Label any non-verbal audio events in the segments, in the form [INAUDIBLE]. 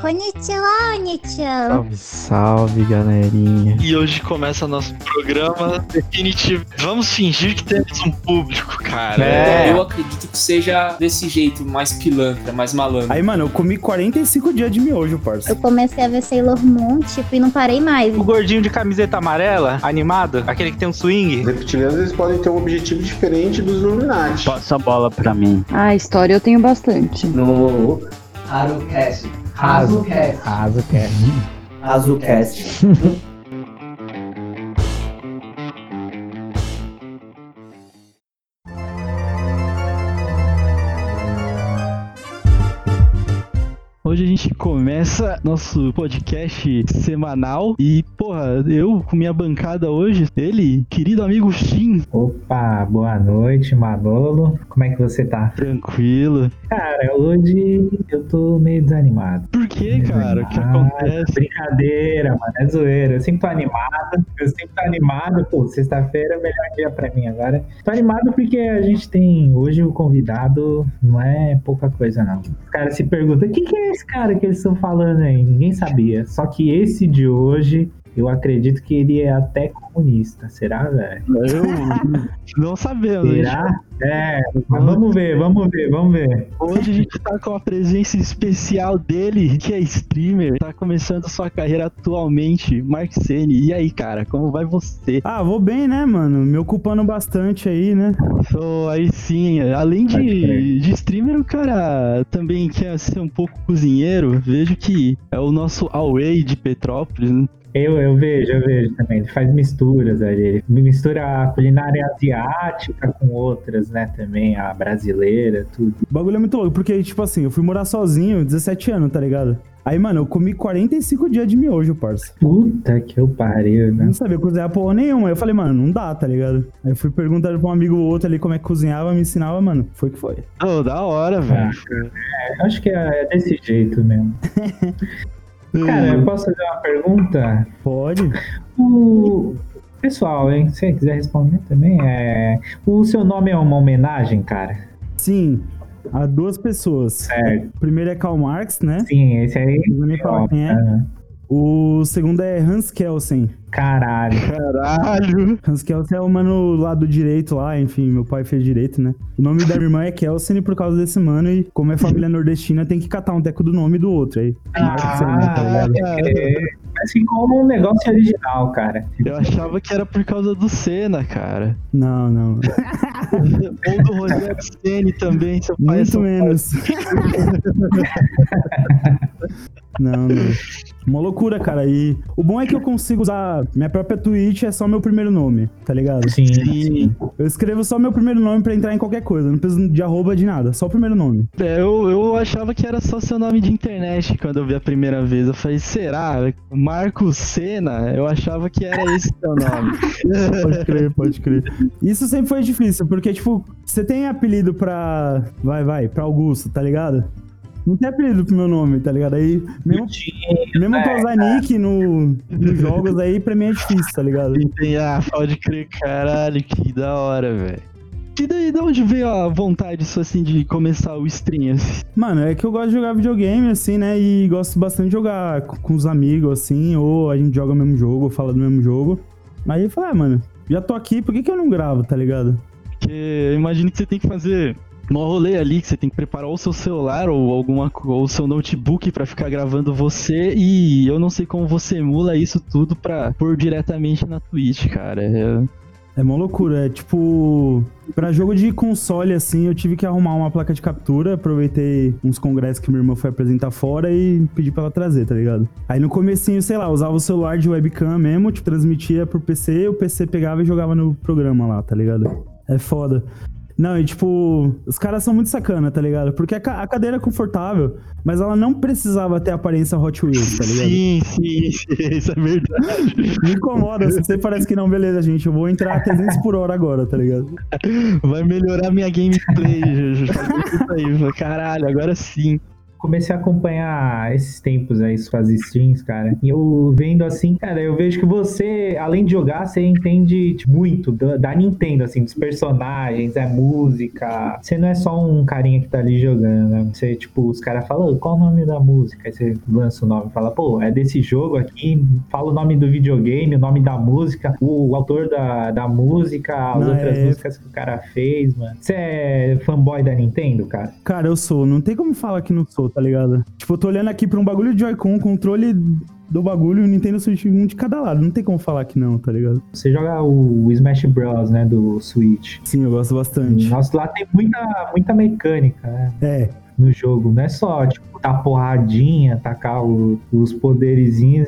Konnichiwa, Nichan. Salve, salve, galerinha. E hoje começa nosso programa definitivo. Vamos fingir que temos um público, cara. É. Eu acredito que seja desse jeito, mais pilantra, mais malandro. Aí, mano, eu comi 45 dias de miojo, parça. Eu comecei a ver Sailor Moon, tipo, e não parei mais. O gordinho de camiseta amarela, animado, aquele que tem um swing. Os reptilianos eles podem ter um objetivo diferente dos Illuminati. Passa a bola pra mim. Ah, história eu tenho bastante. no Harucast. Hazucast. Raso, quer. Hazucast. Hoje [LAUGHS] a gente começa nosso podcast semanal e, porra, eu com minha bancada hoje, ele, querido amigo Shin, Opa, boa noite, Manolo. Como é que você tá? tranquilo. Cara, hoje eu tô meio desanimado. Por que, cara? O que acontece? Brincadeira, mano, é zoeira. Eu sempre tô animado, eu sempre tô animado. Pô, sexta-feira é o melhor dia pra mim agora. Tô animado porque a gente tem hoje o convidado, não é pouca coisa não. Os caras se perguntam, quem que é esse cara que eles estão falando aí? Ninguém sabia. Só que esse de hoje, eu acredito que ele é até comunista. Será, velho? Eu [LAUGHS] não sabemos. gente. Será? É, mas vamos ver, vamos ver, vamos ver. Hoje a gente tá com a presença especial dele, que é streamer, tá começando sua carreira atualmente, Mark Sene. E aí, cara, como vai você? Ah, vou bem, né, mano? Me ocupando bastante aí, né? So, aí sim, além de, de streamer, o cara também quer ser um pouco cozinheiro. Vejo que é o nosso Away de Petrópolis, né? Eu, eu vejo, eu vejo também. Ele faz misturas ali. Ele mistura a culinária asiática com outras, né? Também, a brasileira, tudo. O bagulho é muito louco, porque, tipo assim, eu fui morar sozinho, 17 anos, tá ligado? Aí, mano, eu comi 45 dias de miojo, parça. Puta que eu pariu, né? não sabia cozinhar porra nenhuma. Aí eu falei, mano, não dá, tá ligado? Aí eu fui perguntando pra um amigo ou outro ali como é que cozinhava, me ensinava, mano. Foi que foi. Oh, da hora, velho. É, acho que é desse jeito mesmo. [LAUGHS] Cara, eu posso fazer uma pergunta? Pode? O pessoal, hein? Se você quiser responder também, é. O seu nome é uma homenagem, cara? Sim, a duas pessoas. Certo. O primeiro é Karl Marx, né? Sim, esse aí. Não vou nem falar quem é. Aham. O segundo é Hans Kelsen. Caralho. Caralho. Hans Kelsen é o mano lá do direito lá, enfim, meu pai fez direito, né? O nome da minha irmã é Kelsen por causa desse mano e como é família [LAUGHS] nordestina tem que catar um teco do nome do outro aí. Né, tá ligado? é, mas ficou um negócio original, cara. Eu achava que era por causa do Senna, cara. Não, não. [LAUGHS] Ou do Rogério Ceni também, seu pai é Muito Paulo. menos. [LAUGHS] Não, não. Uma loucura, cara. E o bom é que eu consigo usar minha própria Twitch, é só meu primeiro nome, tá ligado? Sim. Sim. Eu escrevo só meu primeiro nome pra entrar em qualquer coisa. Não preciso de arroba de nada, só o primeiro nome. É, eu, eu achava que era só seu nome de internet quando eu vi a primeira vez. Eu falei, será? Marcos Senna? Eu achava que era esse seu nome. [LAUGHS] Pode crer, pode crer. Isso sempre foi difícil, porque, tipo, você tem apelido pra. Vai, vai, pra Augusto, tá ligado? Não tem apelido pro meu nome, tá ligado? Aí, mesmo, mesmo É, pra usar nick no, nos jogos aí, pra mim é difícil, tá ligado? Entendi. Ah, pode crer, caralho, que da hora, velho. E daí, de onde veio a vontade sua, assim, de começar o stream, assim? Mano, é que eu gosto de jogar videogame, assim, né? E gosto bastante de jogar com com os amigos, assim, ou a gente joga o mesmo jogo, ou fala do mesmo jogo. Aí eu falei, ah, mano, já tô aqui, por que, que eu não gravo, tá ligado? Porque eu imagino que você tem que fazer um rolê ali, que você tem que preparar o seu celular ou alguma ou o seu notebook pra ficar gravando você e eu não sei como você emula isso tudo pra pôr diretamente na Twitch, cara. É- É uma loucura, é tipo. Pra jogo de console, assim, eu tive que arrumar uma placa de captura, aproveitei uns congressos que minha irmã foi apresentar fora e pedi pra ela trazer, tá ligado? Aí no comecinho, sei lá, usava o celular de webcam mesmo, tipo, transmitia pro PC, o PC pegava e jogava no programa lá, tá ligado? É foda. Não, e tipo, os caras são muito sacana, tá ligado? Porque a, ca- a cadeira é confortável, mas ela não precisava ter aparência Hot Wheels, tá ligado? Sim, sim, sim, [LAUGHS] isso é verdade. Me incomoda, se você parece que não, beleza, gente, eu vou entrar a 300 por hora agora, tá ligado? Vai melhorar minha gameplay. [LAUGHS] Juju. Isso aí, caralho, agora sim. Comecei a acompanhar esses tempos aí, suas streams, cara. E eu vendo assim, cara, eu vejo que você, além de jogar, você entende tipo, muito da, da Nintendo, assim, dos personagens, é música. Você não é só um carinha que tá ali jogando, né? Você, tipo, os caras falam, qual o nome da música? Aí você lança o nome e fala, pô, é desse jogo aqui, fala o nome do videogame, o nome da música, o, o autor da, da música, as Não, outras é- músicas que o cara fez, mano. Você é fanboy da Nintendo, cara? Cara, eu sou. Não tem como falar que não sou, tá ligado? Tipo, eu tô olhando aqui pra um bagulho de Joy-Con, controle do bagulho e o Nintendo Switch um de cada lado. Não tem como falar que não, tá ligado? Você joga o Smash Bros, né, do Switch. Sim, eu gosto bastante. Nossa, lá tem muita, muita mecânica, né? É, No jogo. Não é só, tipo, dar porradinha, tacar o- os poderizinhos.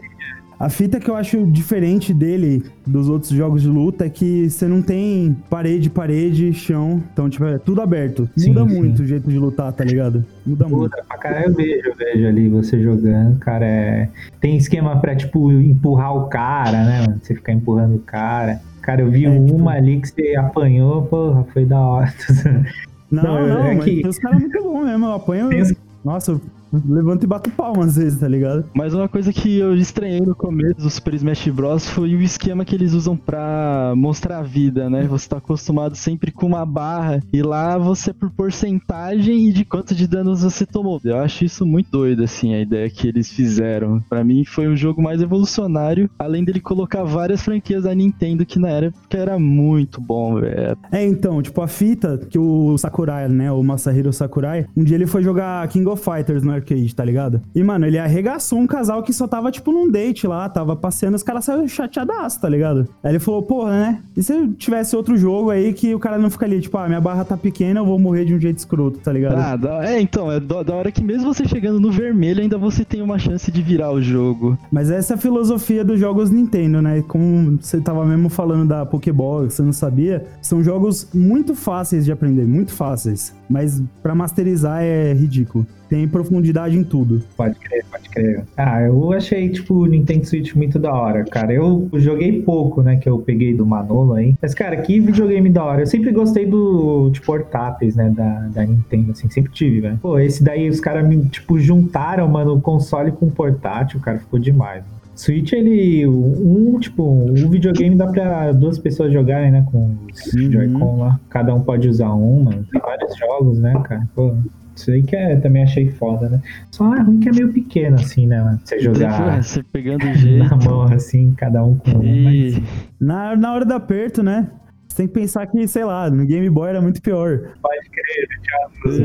A fita que eu acho diferente dele, dos outros jogos de luta, é que você não tem parede, parede, chão. Então, tipo, é tudo aberto. Sim, Muda sim. muito o jeito de lutar, tá ligado? Muda muito. Muda pra caralho, eu vejo, eu vejo ali você jogando, cara. É... Tem esquema pra, tipo, empurrar o cara, né, mano? Você ficar empurrando o cara. Cara, eu vi É, tipo- uma ali que você apanhou, porra, foi da hora. [LAUGHS] Não, Não, não, é mas que- os caras muito bons mesmo. Eu apanho. Tem os- Nossa, eu levanto e bato palma às vezes, tá ligado? Mas uma coisa que eu estranhei no começo do Super Smash Bros. foi o esquema que eles usam pra mostrar a vida, né? Você tá acostumado sempre com uma barra e lá você é por porcentagem e de quanto de danos você tomou. Eu acho isso muito doido, assim, a ideia que eles fizeram. Pra mim foi um jogo mais evolucionário, além dele colocar várias franquias da Nintendo que na época era muito bom, velho. É, então, tipo, a fita que o Sakurai, né, o Masahiro Sakurai, um dia ele foi jogar King of Fighters no arcade, tá ligado? E, mano, ele arregaçou um casal que só tava, tipo, num date lá, tava passeando, os caras saíram chateadaço, tá ligado? Aí ele falou, porra, né? E se eu tivesse outro jogo aí que o cara não fica ali, tipo, ah, minha barra tá pequena, eu vou morrer de um jeito escroto, tá ligado? Ah, da- é, então, é da, da hora que mesmo você chegando no vermelho, ainda você tem uma chance de virar o jogo. Mas essa é a filosofia dos jogos Nintendo, né? Como você tava mesmo falando da Pokéball, que você não sabia, são jogos muito fáceis de aprender, muito fáceis. Mas pra masterizar é ridículo. Tem profundidade em tudo. Pode crer, pode crer. Ah, eu achei, tipo, o Nintendo Switch muito da hora, cara. Eu joguei pouco, né, que eu peguei do Manolo aí. Mas, cara, que videogame da hora. Eu sempre gostei do, de portáteis, né, da, da Nintendo, assim, sempre tive, velho. Pô, esse daí os caras, me, tipo, juntaram, mano, o console com o portátil, cara, ficou demais. Switch, ele, um, tipo, o videogame dá pra duas pessoas jogarem, né, com os Uhum. Joy-Con lá. Cada um pode usar um, mano. Tem vários jogos, né, cara. Pô, isso aí que é, também achei foda, né? Só é ruim que é meio pequeno, assim, né, mano? Você jogar Você pegando [LAUGHS] jeito. na mão, assim, cada um com um. Mas... E... Na, na hora do aperto, né? Você tem que pensar que, sei lá, no Game Boy era muito pior. Pode crer,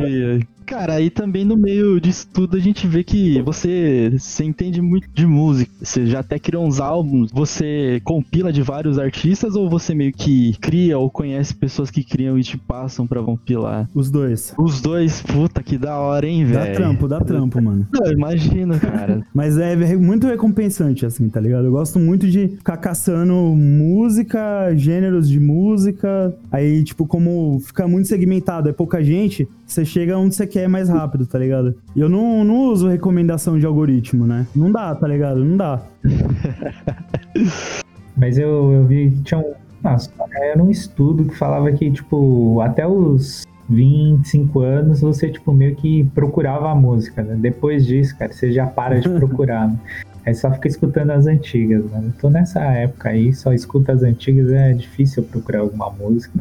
Ai, ai. Cara, aí também no meio disso tudo a gente vê que você, você entende muito de música. Você já até criou uns álbuns, você compila de vários artistas ou você meio que cria ou conhece pessoas que criam e te passam pra compilar? Os dois. Os dois, puta que da hora, hein, Dá velho? trampo, dá trampo, mano. [LAUGHS] Não, imagina, cara. [LAUGHS] Mas é re- muito recompensante, assim, tá ligado? Eu gosto muito de ficar caçando música, gêneros de música. Aí, tipo, como fica muito segmentado, é pouca gente, você chega onde você quer mais rápido, tá ligado? E eu não, não uso recomendação de algoritmo, né? Não dá, tá ligado? Não dá. [LAUGHS] Mas eu, eu vi que tinha um. Nossa, era um estudo que falava que, tipo, até os 25 anos você, tipo, meio que procurava a música, né? Depois disso, cara, você já para de [LAUGHS] procurar, né? Aí só fica escutando as antigas, né? Eu tô nessa época aí, só escuta as antigas, é difícil procurar alguma música,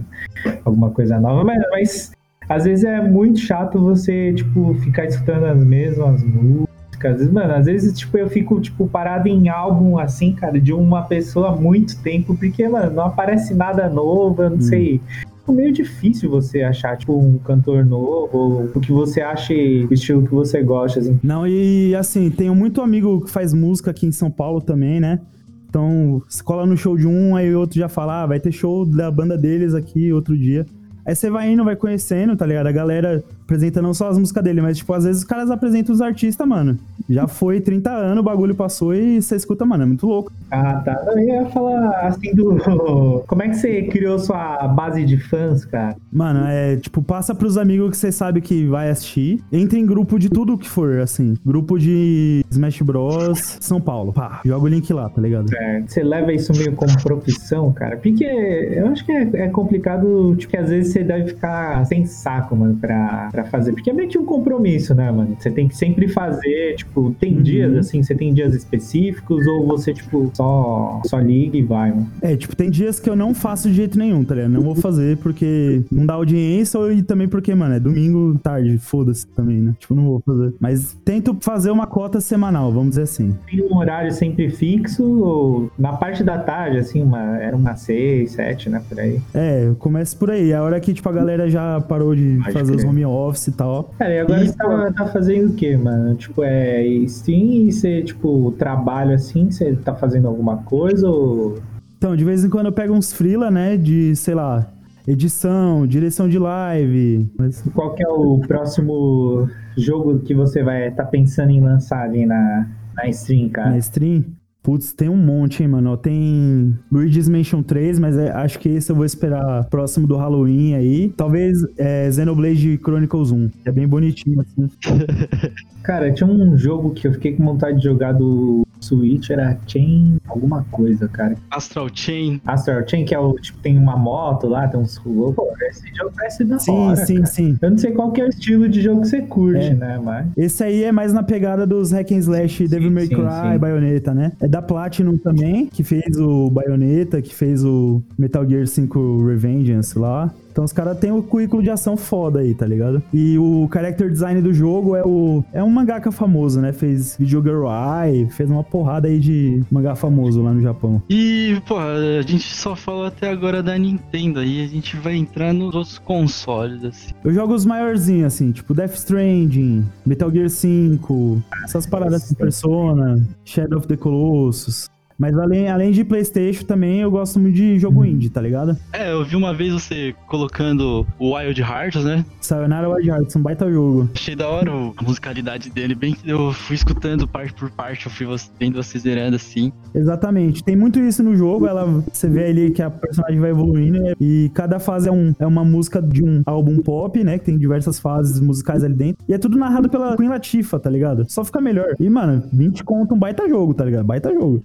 alguma coisa nova, mas, mas às vezes é muito chato você, tipo, ficar escutando as mesmas músicas. Às vezes, mano, às vezes, tipo, eu fico, tipo, parado em álbum, assim, cara, de uma pessoa há muito tempo, porque, mano, não aparece nada novo, eu não sei. É meio difícil você achar, tipo, um cantor novo, ou o que você ache, o estilo que você gosta, assim. Não, e assim, tenho muito amigo que faz música aqui em São Paulo também, né? Então, se cola no show de um, aí o outro já fala, ah, vai ter show da banda deles aqui outro dia. Aí você vai indo, vai conhecendo, tá ligado? A galera apresenta não só as músicas dele, mas, tipo, às vezes os caras apresentam os artistas, mano. Já foi 30 anos, o bagulho passou e você escuta, mano, é muito louco. Ah, tá. Eu ia falar assim do. [LAUGHS] Como é que você criou sua base de fãs, cara? Mano, é tipo, passa pros amigos que você sabe que vai assistir. Entra em grupo de tudo que for, assim. Grupo de Smash Bros. São Paulo. Pá, joga o link lá, tá ligado? É, Você leva isso meio como profissão, cara? Porque eu acho que é, é complicado, tipo, que às vezes você deve ficar sem saco, mano, pra, pra fazer. Porque é meio que um compromisso, né, mano? Você tem que sempre fazer, tipo, tem Uhum. dias, assim, você tem dias específicos ou você, tipo, só, só liga e vai, mano? É, tipo, tem dias que eu não faço de jeito nenhum, tá ligado? Não vou fazer porque não dá audiência ou- e também porque, mano, é domingo tarde, foda-se também, né? Tipo, não vou fazer. Mas tento fazer uma cota semanal, vamos dizer assim. Tem um horário sempre fixo ou na parte da tarde, assim, uma, era uma seis, sete, né, por aí. É, começa por aí. É a hora que, tipo, a galera já parou de Pode fazer os home office e tal. Cara, e agora E, você tá, tá fazendo o quê, mano? Tipo, é stream e você, tipo, trabalho assim, você tá fazendo alguma coisa ou... Então, de vez em quando eu pego uns freela, né? De, sei lá, edição, direção de live. Mas Qual que é o próximo jogo que você vai tá pensando em lançar ali na, na stream, cara? na stream. Putz, tem um monte, hein, mano. Tem Luigi's Mansion 3, mas é- acho que esse eu vou esperar próximo do Halloween aí. Talvez é, Xenoblade Chronicles 1. que É bem bonitinho, assim. [LAUGHS] Cara, tinha um jogo que eu fiquei com vontade de jogar do Switch, era Chain alguma coisa, cara. Astral Chain. Astral Chain, que é o, tipo, tem uma moto lá, tem uns... Pô, esse jogo parece da Sim, hora, sim, cara. sim. Eu não sei qual que é o estilo de jogo que você curte, É. né, mas... Esse aí é mais na pegada dos hack and slash Devil May sim, Cry, sim. Bayonetta, né? É da Platinum também, que fez o Bayonetta, que fez o Metal Gear 5 Revengeance lá. Então os caras têm o currículo de ação foda aí, tá ligado? E o character design do jogo é o é um mangaka famoso, né? Fez Video Girl Eye, fez uma porrada aí de mangá famoso lá no Japão. E, porra, a gente só falou até agora da Nintendo aí, a gente vai entrar nos outros consoles, assim. Eu jogo os maiorzinhos, assim, tipo Death Stranding, Metal Gear 5, essas paradas assim, Persona, Shadow of the Colossus. Mas além, além de Playstation também, eu gosto muito de jogo indie, tá ligado? É, eu vi uma vez você colocando o Wild Hearts, né? Sayonara Wild Hearts, um baita jogo. Achei da hora a musicalidade dele, bem que eu fui escutando parte por parte, eu fui vendo você zerando assim. Exatamente. Tem muito isso no jogo. Ela, você vê ali que a personagem vai evoluindo né? e cada fase é, um, é uma música de um álbum pop, né? Que tem diversas fases musicais ali dentro. E é tudo narrado pela Queen Latifah, tá ligado? Só fica melhor. E, mano, 20 conto um baita jogo, tá ligado? Baita jogo.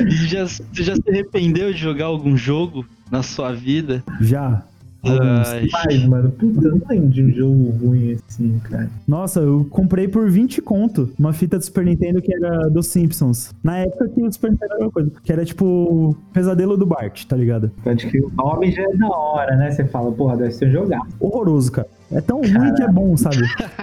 E já, você já se arrependeu de jogar algum jogo na sua vida? Já. Alguns. Ai, Mas, mano, puta, eu não lembro de um jogo ruim assim, cara. Nossa, eu comprei por 20 conto uma fita do Super Nintendo que era dos Simpsons. Na época que o Super Nintendo era uma coisa. Que era tipo Pesadelo do Bart, tá ligado? Pode que o nome já é da hora, né? Você fala, porra, deve ser um jogar. Horroroso, cara. É tão ruim que é bom, sabe?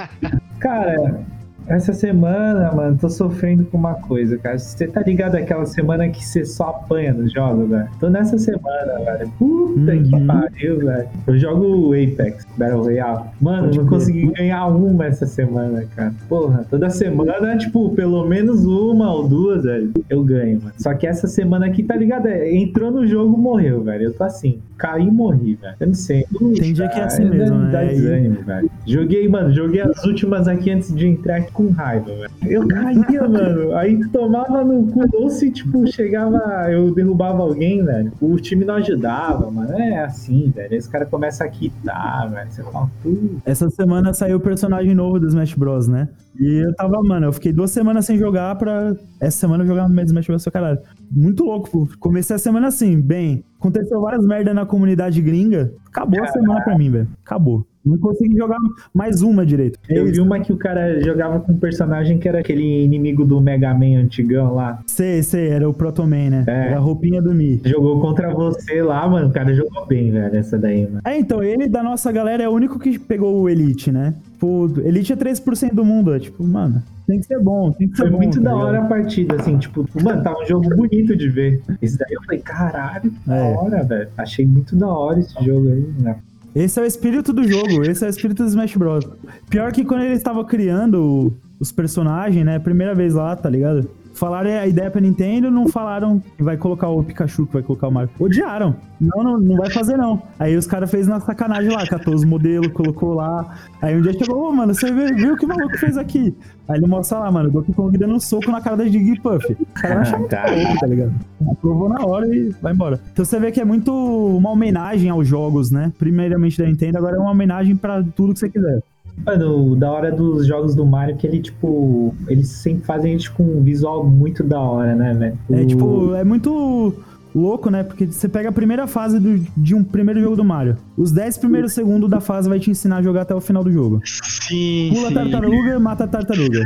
[LAUGHS] Cara, essa semana, mano, tô sofrendo com uma coisa, cara. Você tá ligado aquela semana que você só apanha nos jogos, velho? Tô nessa semana, velho. Puta que Uhum. pariu, velho. Eu jogo Apex Battle Royale. Mano, Pode não consegui ganhar uma essa semana, cara. Porra, toda semana, tipo, pelo menos uma ou duas, velho, eu ganho, mano. Só que essa semana aqui, tá ligado? É, Entrou no jogo, morreu, velho. Eu tô assim, caí e morri, velho. Eu não sei. Tem dia que é assim Dá- mesmo, Dá né? E- desânimo, velho. Joguei, mano, joguei as últimas aqui antes de entrar aqui com raiva, velho. Eu caía, [LAUGHS] mano. Aí tomava no cu ou se, tipo, chegava, eu derrubava alguém, velho. O time não ajudava, mano. É assim, velho. Aí os caras começam a quitar, velho. Você fala, puta. Essa semana saiu o personagem novo do Smash Bros, né? E eu tava, mano, eu fiquei duas semanas sem jogar pra essa semana eu jogar no Smash Bros. caralho. Muito louco, pô. Comecei a semana assim, bem. Aconteceu várias merdas na comunidade gringa. Acabou a semana pra mim, velho. Acabou. Não consegui jogar mais uma direito. Eu vi uma que o cara jogava com um personagem que era aquele inimigo do Mega Man antigão lá. Sei, sei, era o Proto Man, né? É. Era a roupinha do Mi. Jogou contra você lá, mano. O cara jogou bem, velho, essa daí, mano. É, então, ele da nossa galera é o único que pegou o Elite, né? Tipo, Elite é 3% do mundo. É tipo, mano, tem que ser bom, tem que ser Foi bom. muito tá da ligado? hora a partida, assim, tipo, mano, tava um jogo bonito de ver. Esse daí eu falei, caralho, que da É. hora, velho. Achei muito da hora esse jogo aí, né? Esse é o espírito do jogo, esse é o espírito do Smash Bros. Pior que quando ele estava criando os personagens, né? Primeira vez lá, tá ligado? Falaram a ideia pra Nintendo, não falaram que vai colocar o Pikachu, que vai colocar o Mario. Odiaram. Não, não, não vai fazer não. Aí os caras fez na sacanagem lá, catou os modelos, colocou lá. Aí um dia chegou, ô, mano, você viu, viu o que o maluco fez aqui? Aí ele mostra lá, mano, o Donkey Kong dando um soco na cara da Jigglypuff. O cara vai achar muito Tá. louco, tá ligado? Aprovou na hora e vai embora. Então você vê que é muito uma homenagem aos jogos, né? Primeiramente da Nintendo, agora é uma homenagem pra tudo que você quiser. Mano, da hora dos jogos do Mario é que ele, tipo, eles sempre fazem eles com um visual muito da hora, né, velho? É tipo, é muito louco, né? Porque você pega a primeira fase do- de um primeiro jogo do Mario. Os 10 primeiros segundos da fase vai te ensinar a jogar até o final do jogo. Sim, Pula a sim. tartaruga, mata a tartaruga.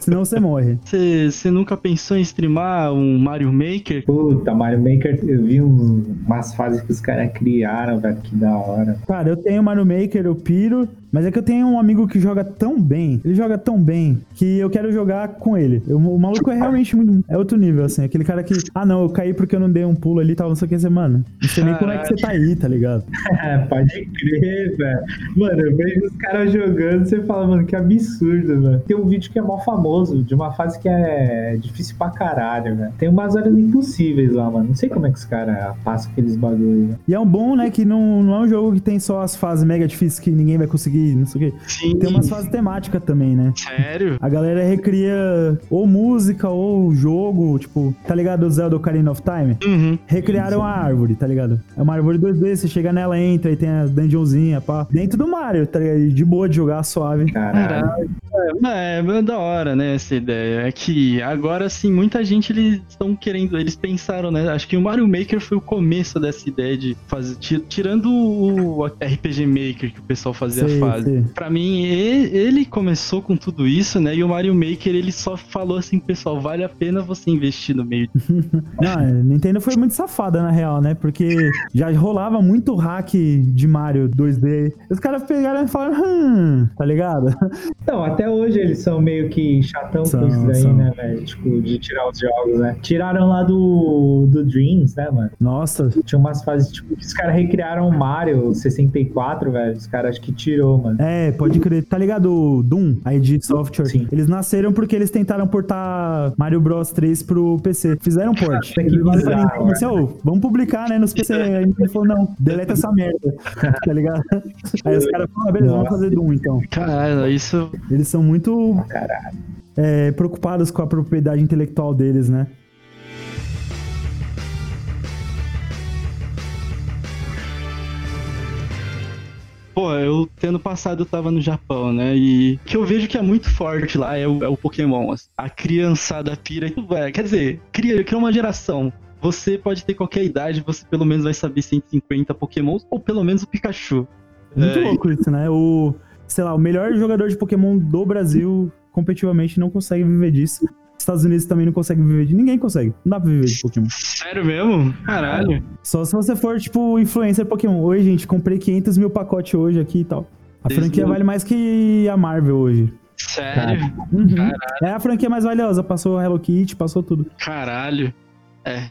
Senão você morre. Você nunca pensou em streamar um Mario Maker? Puta, Mario Maker, eu vi uns- umas fases que os caras criaram, velho, que da hora. Cara, eu tenho Mario Maker, eu piro, mas é que eu tenho um amigo que joga tão bem, ele joga tão bem, que eu quero jogar com ele. Eu- o maluco é realmente muito. É outro nível, assim. Aquele cara que, ah, não, eu caí porque eu não dei um pulo ali e tal, não sei o que, você, mano. Não sei nem como é que você tá aí, tá ligado? [LAUGHS] É, pode crer, velho. Mano, eu vejo os caras jogando, você fala, mano, que absurdo, velho. Tem um vídeo que é mó famoso, de uma fase que é difícil pra caralho, velho. Tem umas áreas impossíveis lá, mano. Não sei como é que os caras passam aqueles bagulho. E é um bom, né, que não, não é um jogo que tem só as fases mega difíceis que ninguém vai conseguir, não sei o quê. Sim. Tem umas fases temáticas também, né? Sério? A galera recria ou música ou jogo, tipo, tá ligado o Zelda Ocarina of Time? Uhum. Recriaram a árvore, tá ligado? É uma árvore 2D, você chega nela, entra e tem a dungeonzinha, pá. Dentro do Mario, tá ligado? De boa de jogar, suave. Caralho. É, é da hora, né, essa ideia. É que agora, sim, muita gente, eles estão querendo, eles pensaram, né, acho que o Mario Maker foi o começo dessa ideia de fazer, ti- tirando o RPG Maker que o pessoal fazia Sei, a fase. sei. Pra mim, ele começou com tudo isso, né, e o Mario Maker, ele só falou assim, pessoal, vale a pena você investir no meio. [LAUGHS] Não, a Nintendo foi muito safada, na real, né? Porque já rolava muito hack de Mario 2D. Os caras pegaram e falaram, hum, tá ligado? [LAUGHS] Então, até hoje eles são meio que chatão São, com isso daí, são. né, velho? Tipo, de tirar os jogos, né? Tiraram lá do, do Dreams, né, mano? Nossa, Tinha umas fases, tipo, que os caras recriaram o Mario 64, velho. Os caras acho que tirou, mano. é, pode crer. Tá ligado o Doom, a id Software? Sim. Eles nasceram porque eles tentaram portar Mario Bros 3 pro PC. Fizeram port. Que Eles falaram pra bizarro, "Ô, vamos publicar, né, nos PC. Aí Nintendo falou, não, deleta essa merda. [LAUGHS] tá ligado? Aí os caras falaram, ah, beleza, vamos fazer Doom então. Caralho, isso Eles são muito é, preocupados com a propriedade intelectual deles, né? Pô, eu tendo passado eu tava no Japão, né? E o que eu vejo que é muito forte lá é o, é o Pokémon. A criançada pira. Quer dizer, cria, cria uma geração. Você pode ter qualquer idade, você pelo menos vai saber 150 Pokémons, ou pelo menos o Pikachu. Muito É, louco isso, né? O, sei lá, o melhor jogador de Pokémon do Brasil, competitivamente, não consegue viver disso. Estados Unidos também não consegue viver de. Ninguém consegue. Não dá pra viver de Pokémon. Sério mesmo? Caralho. Só se você for, tipo, influencer Pokémon. Oi, gente, comprei 500 mil pacotes hoje aqui e tal. A Desde franquia vale mais que a Marvel hoje. Sério? Uhum. Caralho. É a franquia mais valiosa. Passou a Hello Kitty, passou tudo. Caralho. É.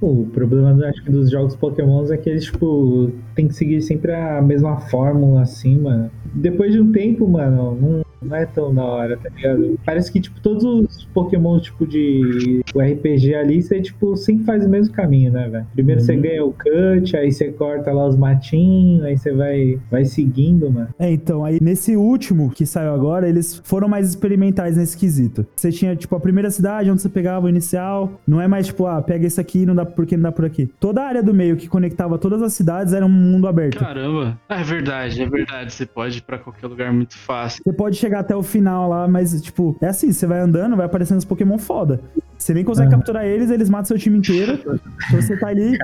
O problema acho que dos jogos Pokémon é que eles, tipo, tem que seguir sempre a mesma fórmula, assim, mano. Depois de um tempo, mano, não, não é tão da hora, tá ligado? Parece que, tipo, todos os Pokémon, tipo, de o RPG ali, você, tipo, sempre faz o mesmo caminho, né, velho? Primeiro você Uhum. ganha o cut, aí você corta lá os matinhos, aí você vai, vai seguindo, mano. É, então, aí nesse último que saiu agora, eles foram mais experimentais nesse quesito. Você tinha, tipo, a primeira cidade onde você pegava o inicial, não é mais, tipo, ah, pega esse aqui, não dá porque não dá por aqui. Toda a área do meio que conectava todas as cidades era um mundo aberto. Caramba. Ah, é verdade, é verdade. Você pode ir pra qualquer lugar muito fácil. Você pode chegar até o final lá, mas, tipo, é assim, você vai andando, vai aparecendo os Pokémon foda. Você nem consegue Aham. capturar eles, eles matam seu time inteiro. Então você tá ali,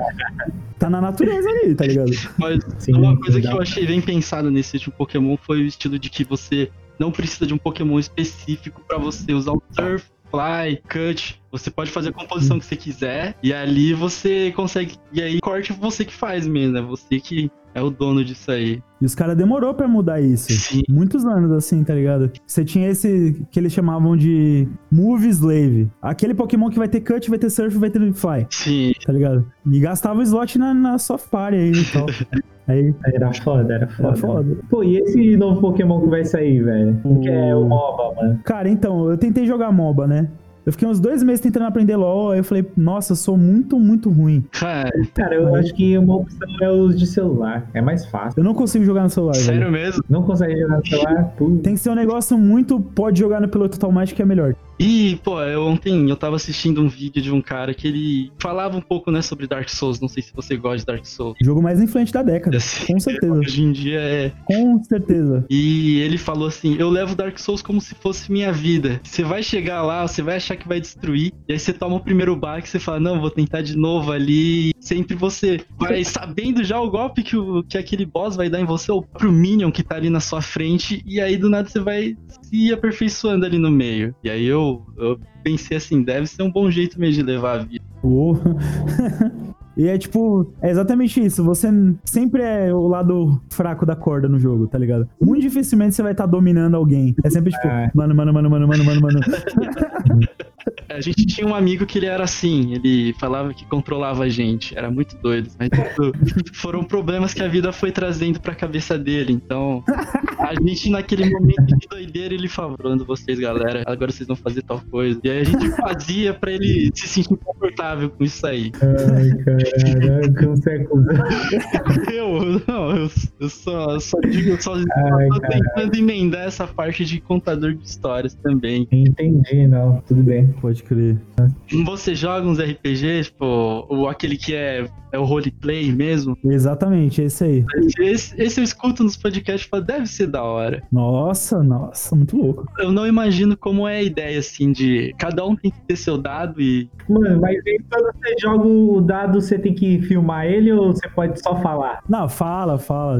tá na natureza ali, tá ligado? Mas Sim, uma coisa que eu achei bem pensada nesse último Pokémon foi o estilo de que você não precisa de um Pokémon específico pra você usar o Surf, Fly, Cut. Você pode fazer a composição que você quiser e ali você consegue. E aí, corte você que faz mesmo, é você que é o dono disso aí. E os caras demorou pra mudar isso. Sim. Muitos anos, assim, tá ligado? Você tinha esse que eles chamavam de Move Slave. Aquele Pokémon que vai ter cut, vai ter surf, vai ter fly, Sim. tá ligado? E gastava o slot na, na soft party aí e tal. [LAUGHS] Aí, Era foda, era foda. era foda. Pô, e esse novo Pokémon que vai sair, velho? Que é o MOBA, mano. Cara, então, eu tentei jogar MOBA, né? Eu fiquei uns dois meses tentando aprender LoL, aí eu falei, nossa, eu sou muito, muito ruim. Cara, eu acho que uma opção é os de celular. É mais fácil. Eu não consigo jogar no celular, velho. sério mesmo? Não consegue jogar no celular? Putz. Tem que ser um negócio muito. Pode jogar no piloto automático que é melhor. E, pô, eu, ontem eu tava assistindo um vídeo de um cara que ele falava um pouco, né, sobre Dark Souls. Não sei se você gosta de Dark Souls. Jogo mais influente da década. Assim, Com certeza. Hoje em dia é. Com certeza. E ele falou assim: Eu levo Dark Souls como se fosse minha vida. Você vai chegar lá, você vai achar que vai destruir. E aí você toma o primeiro baque, você fala: Não, vou tentar de novo ali. Sempre você vai sabendo já o golpe que, o, que aquele boss vai dar em você, ou pro Minion que tá ali na sua frente. E aí do nada você vai se aperfeiçoando ali no meio. E aí eu, eu pensei assim: deve ser um bom jeito mesmo de levar a vida. Oh. [LAUGHS] E é tipo, é exatamente isso. Você sempre é o lado fraco da corda no jogo, tá ligado? Muito dificilmente você vai estar dominando alguém. É sempre tipo, É. mano, mano, mano, mano, mano, mano, mano. [LAUGHS] A gente tinha um amigo que ele era assim, ele falava que controlava a gente, era muito doido. Mas tipo, [LAUGHS] foram problemas que a vida foi trazendo pra cabeça dele. Então, a gente naquele momento de doideira, ele falando vocês, galera, agora vocês vão fazer tal coisa. E aí a gente fazia pra ele se sentir confortável com isso aí. Ai, caralho, como você é. Eu, não, eu, eu só, só digo, eu só, Ai, tô caralho. tentando emendar essa parte de contador de histórias também. Entendi, não. Tudo bem. Pode crer. Você joga uns RPGs, tipo, ou aquele que é, é o roleplay mesmo? Exatamente, é esse aí. Esse, esse eu escuto nos podcasts e falo, deve ser da hora. Nossa, nossa, muito louco. Eu não imagino como é a ideia, assim, de cada um tem que ter seu dado e. Mano, mas aí quando você joga o dado, você tem que filmar ele ou você pode só falar? Não, fala, fala.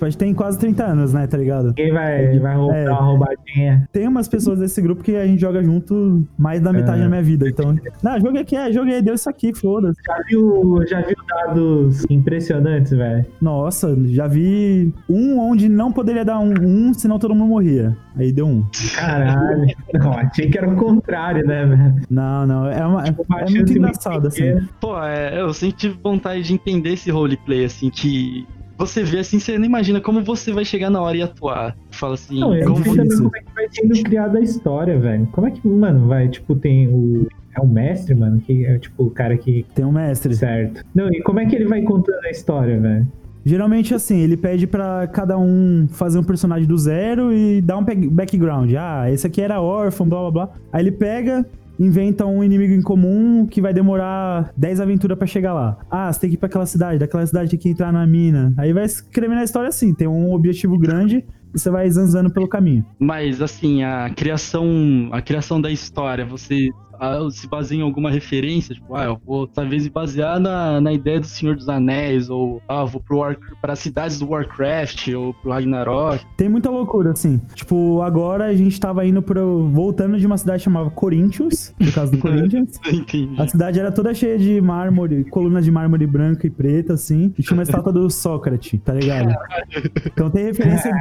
A gente tem quase 30 anos, né, tá ligado? Quem vai, vai roubar É. uma roubadinha? Tem umas pessoas desse grupo que a gente joga junto mais da metade É. da minha vida, então. Não, joguei aqui, é, joguei, deu isso aqui, foda-se. Já viu, já viu dados impressionantes, velho? Nossa, já vi um onde não poderia dar um, um, senão todo mundo morria. Aí deu um. Caralho. [LAUGHS] Não, achei que era o contrário, né, velho? Não, não, é, uma, Tipo, é muito engraçado, assim. Pô, é, eu sempre tive vontade de entender esse roleplay, assim, que. Você vê assim, você não imagina como você vai chegar na hora e atuar. Fala assim, Não, eu não como também como é que vai sendo criada a história, velho. Como é que, mano, vai, tipo, tem o. É o mestre, mano, que é tipo o cara que. Tem um mestre. Certo. Não, e como é que ele vai contando a história, velho? Geralmente, assim, ele pede pra cada um fazer um personagem do zero e dar um background. Ah, esse aqui era órfão, blá blá blá. Aí ele pega, inventa um inimigo em comum que vai demorar 10 aventuras pra chegar lá. Ah, você tem que ir pra aquela cidade, daquela cidade tem que entrar na mina. Aí vai escrevendo a história assim, tem um objetivo grande e você vai zanzando pelo caminho. Mas assim, a criação, a criação da história, você se baseia em alguma referência? Tipo, ah, eu vou talvez me basear na, na ideia do Senhor dos Anéis, ou ah, vou pro War, para as cidades do Warcraft, ou pro Ragnarok. Tem muita loucura, assim. Tipo, agora a gente tava indo pro. voltando de uma cidade chamada Corinthians, no caso do [LAUGHS] Corinthians. Entendi. A cidade era toda cheia de mármore, colunas de mármore branca e preta, assim. E tinha uma estátua do Sócrates, tá ligado? [LAUGHS] Então tem referência.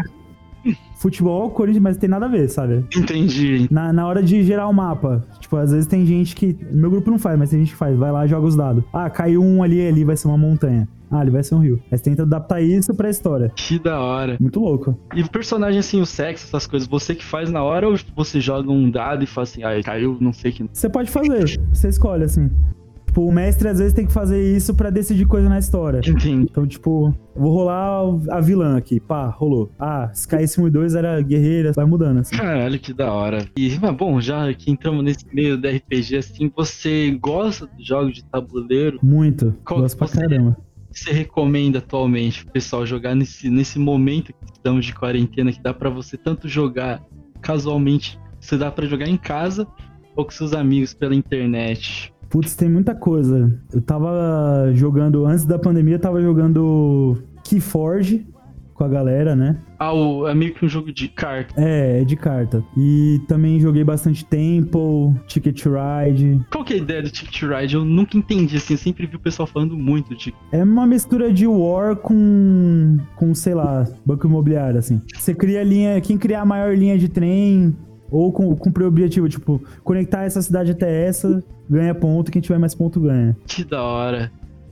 Futebol, Corinthians, mas tem nada a ver, sabe? Entendi. Na, na hora de gerar o mapa, tipo, às vezes tem gente que. Meu grupo não faz, mas tem gente que faz. Vai lá, joga os dados. Ah, caiu um ali, ali vai ser uma montanha. Ah, ali vai ser um rio. Você tenta adaptar isso pra história. Que da hora. Muito louco. E o personagem, assim, o sexo, essas coisas, você que faz na hora ou você joga um dado e fala assim, ah, caiu, não sei que. Você pode fazer, você escolhe, assim. Tipo, o mestre às vezes tem que fazer isso pra decidir coisa na história. Entendi. Então, tipo, vou rolar a vilã aqui. Pá, rolou. Ah, Sky 1 e 2 era guerreira, vai mudando, assim. Caralho, que da hora. E, mas, bom, já que entramos nesse meio do RPG, assim, você gosta de jogos de tabuleiro? Muito. Qual Gosto pra caramba. que você recomenda atualmente pro pessoal jogar nesse, nesse momento que estamos de quarentena, que dá pra você tanto jogar casualmente, você dá pra jogar em casa ou com seus amigos pela internet? Putz, tem muita coisa. Eu tava jogando, antes da pandemia, eu tava jogando Keyforge com a galera, né? Ah, o, é meio que um jogo de carta. É, é de carta. E também joguei bastante Temple, Ticket Ride. Qual que é a ideia do Ticket Ride? Eu nunca entendi, assim, eu sempre vi o pessoal falando muito de É uma mistura de War com, com sei lá, banco imobiliário, assim. Você cria linha, quem criar a maior linha de trem, ou com, cumprir o objetivo, tipo, conectar essa cidade até essa, ganha ponto, quem tiver mais ponto ganha. que da hora.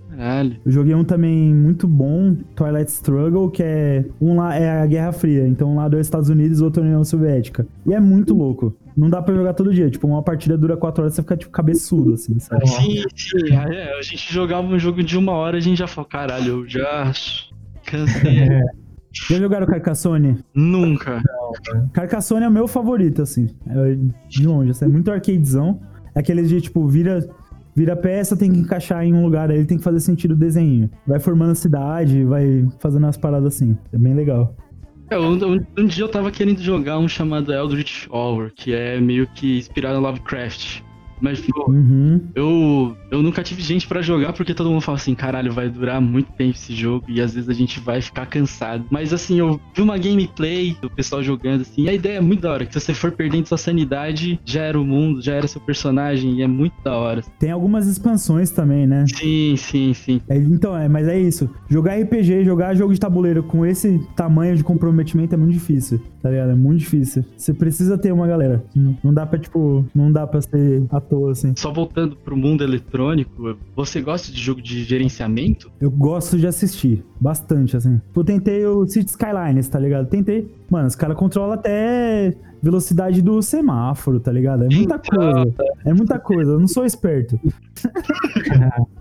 Caralho. Eu joguei um também muito bom, Twilight Struggle, que é um lá é a Guerra Fria, então um lado é os Estados Unidos, outro é União Soviética. E é muito louco, não dá pra jogar todo dia. Tipo, uma partida dura 4 horas, você fica, tipo, cabeçudo, assim, sabe? Sim, sim. É, a gente jogava um jogo de uma hora, a gente já falou, caralho, eu já cansei. [LAUGHS] Já jogaram Carcassonne? Nunca. Carcassonne é o meu favorito, assim. É, de longe, assim, é muito arcadezão. É aquele de, tipo, vira, vira peça, tem que encaixar em um lugar, aí ele tem que fazer sentido o desenho. Vai formando a cidade, vai fazendo as paradas assim. É bem legal. É, um, um- um dia eu tava querendo jogar um chamado Eldritch Horror, que é meio que inspirado em Lovecraft. Mas, pô, Uhum. eu, eu nunca tive gente pra jogar porque todo mundo fala assim, caralho, vai durar muito tempo esse jogo e às vezes a gente vai ficar cansado. Mas assim, eu vi uma gameplay do pessoal jogando assim, e a ideia é muito da hora, que se você for perdendo sua sanidade, já era o mundo, já era seu personagem, e é muito da hora. Tem algumas expansões também, né? Sim, sim, sim. É, então, é, mas é isso. Jogar RPG, jogar jogo de tabuleiro com esse tamanho de comprometimento é muito difícil, tá ligado? É muito difícil. Você precisa ter uma galera. Não- dá pra, tipo, não dá pra ser toa, assim. Só voltando pro mundo eletrônico, você gosta de jogo de gerenciamento? Eu gosto de assistir, bastante, assim. Eu tentei o City Skylines, tá ligado? Tentei. Mano, os caras controlam até velocidade do semáforo, tá ligado? É muita Então, coisa. É muita coisa. Eu não sou esperto.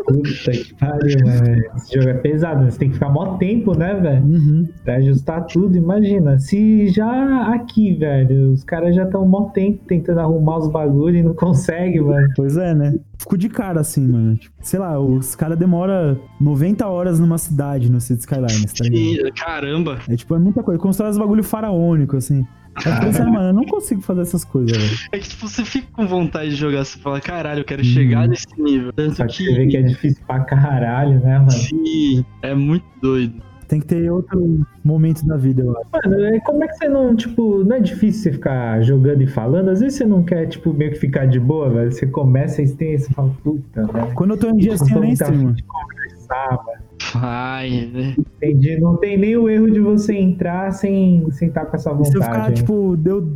Puta que pariu, mano. Esse jogo é pesado? Você tem que ficar mó tempo, né, velho? Uhum. Pra ajustar tudo, imagina. Se já aqui, velho, os caras já estão mó tempo tentando arrumar os bagulhos e não conseguem, velho. Pois é, né? Fico de cara assim, mano. Tipo, sei lá, os caras demoram 90 horas numa cidade no City Skylines, tá ligado? Caramba. É tipo, é muita coisa. Constrói os bagulho faraônico, assim. Eu pensei, mano, eu não consigo fazer essas coisas, velho. É que tipo, você fica com vontade de jogar, você fala, caralho, eu quero chegar nesse nível. Tanto Só que que, você vê que é difícil pra caralho, né, mano? sim, é muito doido. Tem que ter outro momento da vida, eu acho. Mano, é- como é que você não, tipo, não é difícil você ficar jogando e falando? Às vezes você não quer, tipo, meio que ficar de boa, velho. Você começa e tem você fala, puta, velho. Quando eu tô em dia assim, eu nem Tá streamo. de conversar, velho. Ai, né? Entendi. Não tem nem o erro de você entrar sem sem estar com essa E se eu vontade. ficar, hein? tipo, deu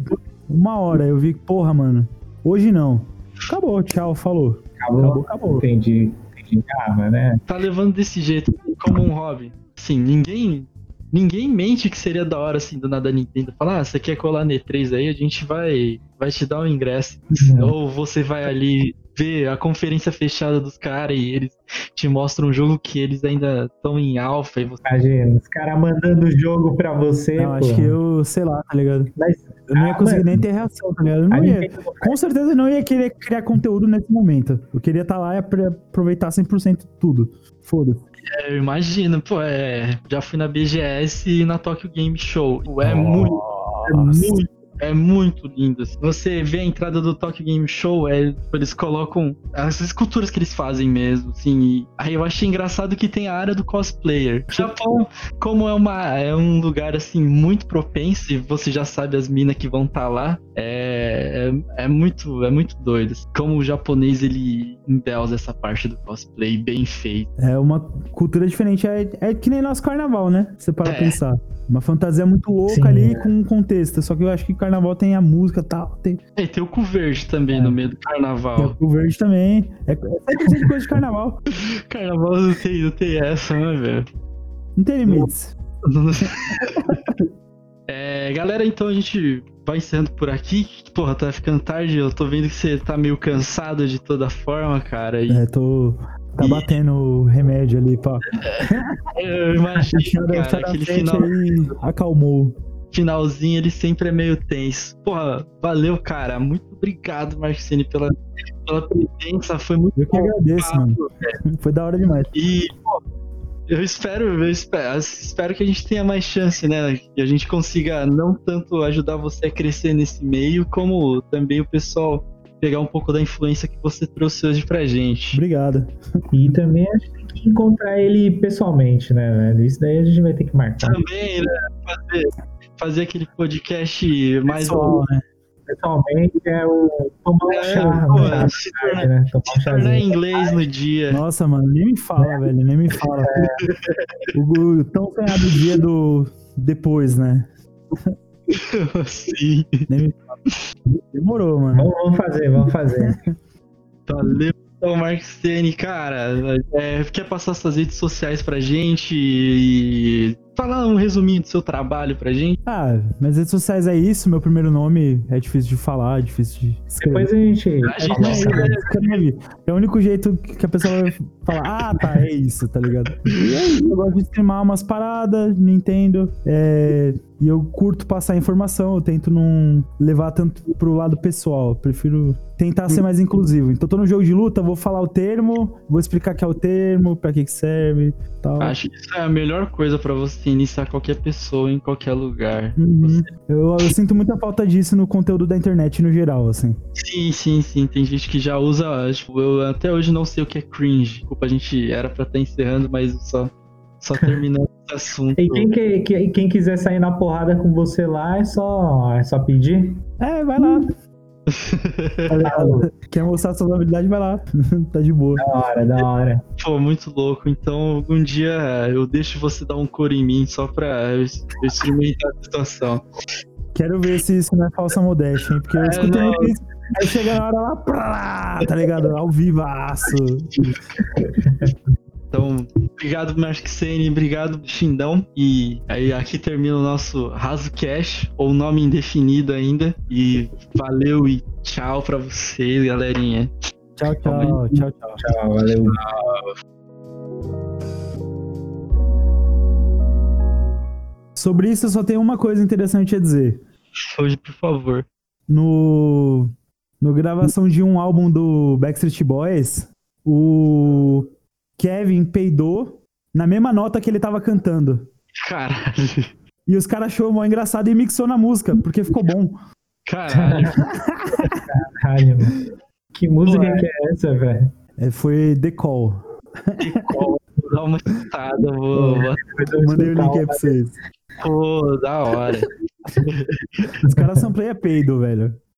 uma hora, eu vi, porra, mano, hoje não. Acabou, tchau, falou. Acabou, acabou. acabou. Entendi. Entendi. Ah, né? Tá levando desse jeito como um hobby. Assim, ninguém. Ninguém mente que seria da hora, assim, do nada a Nintendo falar, ah, você quer colar no E3 aí, a gente vai, vai te dar um ingresso. Não. Ou você vai ali ver a conferência fechada dos caras e eles te mostram um jogo que eles ainda estão em alfa e você. Imagina, os caras mandando o jogo pra você, Não, pô. acho que eu, sei lá, tá ligado? Mas, Eu não ia Ah, conseguir mano. nem ter reação, tá ligado? Eu não ia, com certeza eu não ia querer criar conteúdo nesse momento. Eu queria estar lá e aproveitar 100% tudo. Foda-se. É, eu imagino, pô, é. Já fui na BGS e na Tokyo Game Show. É muito. É muito, é muito lindo. assim. Você vê a entrada do Tokyo Game Show, é, eles colocam as esculturas que eles fazem mesmo, assim. e aí eu achei engraçado que tem a área do cosplayer. O [LAUGHS] Japão, como é, uma, é um lugar assim muito propenso, e você já sabe as minas que vão estar lá, é, é, é muito, é muito doido. assim. Como o japonês ele endeusa essa parte do cosplay bem feito. É uma cultura diferente. É, é que nem nosso carnaval, né? Você para É. pensar. Uma fantasia muito louca Sim, ali é. com um contexto. Só que eu acho que carnaval tem a música e tal. Tem, É, e tem o cu verde também no meio do tem carnaval. o verde também. É, é 100% coisa de carnaval. [LAUGHS] Carnaval não tem, não tem essa, né, velho? Não tem limites. [LAUGHS] É, galera, então a gente vai encerrando por aqui. Porra, tá ficando tarde. Eu tô vendo que você tá meio cansado de toda forma, cara. E É, tô. Tá E- batendo o remédio ali, pá. [LAUGHS] eu imagino, [LAUGHS] cara, chora aquele final, aí, acalmou. finalzinho ele sempre é meio tenso. Porra, valeu, cara. Muito obrigado, Marcini, pela, pela presença. Foi muito Eu que agradeço, mano. [LAUGHS] Foi da hora demais. E, pô, eu espero, eu espero, espero que a gente tenha mais chance, né? Que a gente consiga não tanto ajudar você a crescer nesse meio, como também o pessoal pegar um pouco da influência que você trouxe hoje pra gente. Obrigado. E também acho que tem que encontrar ele pessoalmente, né, velho? Isso daí a gente vai ter que marcar. Também, né? Fazer, fazer aquele podcast mais Pessoal, né? Pessoalmente é o tomar É, chá, pô, né? se tornar- né? Um inglês no dia. Nossa, mano, nem me fala, velho, nem me fala. O, o tão sonhado dia do depois, né? [LAUGHS] Sim. Nem me fala. Demorou, mano. Vamos, vamos fazer, vamos fazer. Valeu, então, Marcene, cara. É, quer passar suas redes sociais pra gente e falar um resuminho do seu trabalho pra gente? Ah, minhas redes sociais é isso, meu primeiro nome é difícil de falar, é difícil de escrever. Depois a gente. A gente Não, é, escreve. É o único jeito que a pessoa vai falar, ah, tá, é isso, tá ligado? E é isso, eu gosto de streamar umas paradas, Nintendo, é, e eu curto passar informação, eu tento não levar tanto pro lado pessoal, eu prefiro tentar ser mais inclusivo. Então, tô no jogo de luta, vou falar o termo, vou explicar que é o termo, pra que que serve, tal. Acho que isso é a melhor coisa pra você iniciar qualquer pessoa em qualquer lugar. Uhum. Eu, eu sinto muita falta disso no conteúdo da internet no geral, assim. Sim, sim, sim. Tem gente que já usa. Tipo, eu até hoje não sei o que é cringe. Desculpa, a gente era pra estar encerrando, mas só, só terminando esse assunto. E quem, que- que- quem quiser sair na porrada com você lá, é só, é só pedir. É, vai lá. Tá ligado? Quer mostrar suas habilidades, vai lá. [LAUGHS] tá de boa. Da hora, da hora. Pô, muito louco. Então, algum dia eu deixo você dar um coro em mim só pra eu, experimentar a situação. Quero ver se isso não é falsa modéstia, hein? Porque eu É, escutei não. isso. Aí chega na hora lá, prá, tá ligado? Ao vivaço. [LAUGHS] Então, obrigado, Magic Sene, obrigado, Xindão. E aí aqui termina o nosso Raso Cash, ou nome indefinido ainda. E valeu e tchau pra vocês, galerinha. Tchau, tchau, tchau, tchau. Tchau, valeu. Sobre isso, eu só tenho uma coisa interessante a dizer. Hoje, por favor. No, no gravação de um álbum do Backstreet Boys, o Kevin peidou na mesma nota que ele tava cantando. Caralho. E os caras achou mó engraçado e mixou na música, porque ficou bom. Caralho. Caralho, mano. Que música Pô, é. que é essa, velho? É, foi The Call. Vou dar uma escutada, vou. mandei o link aí pra vocês. Pô, da hora. Os caras são play peido, velho.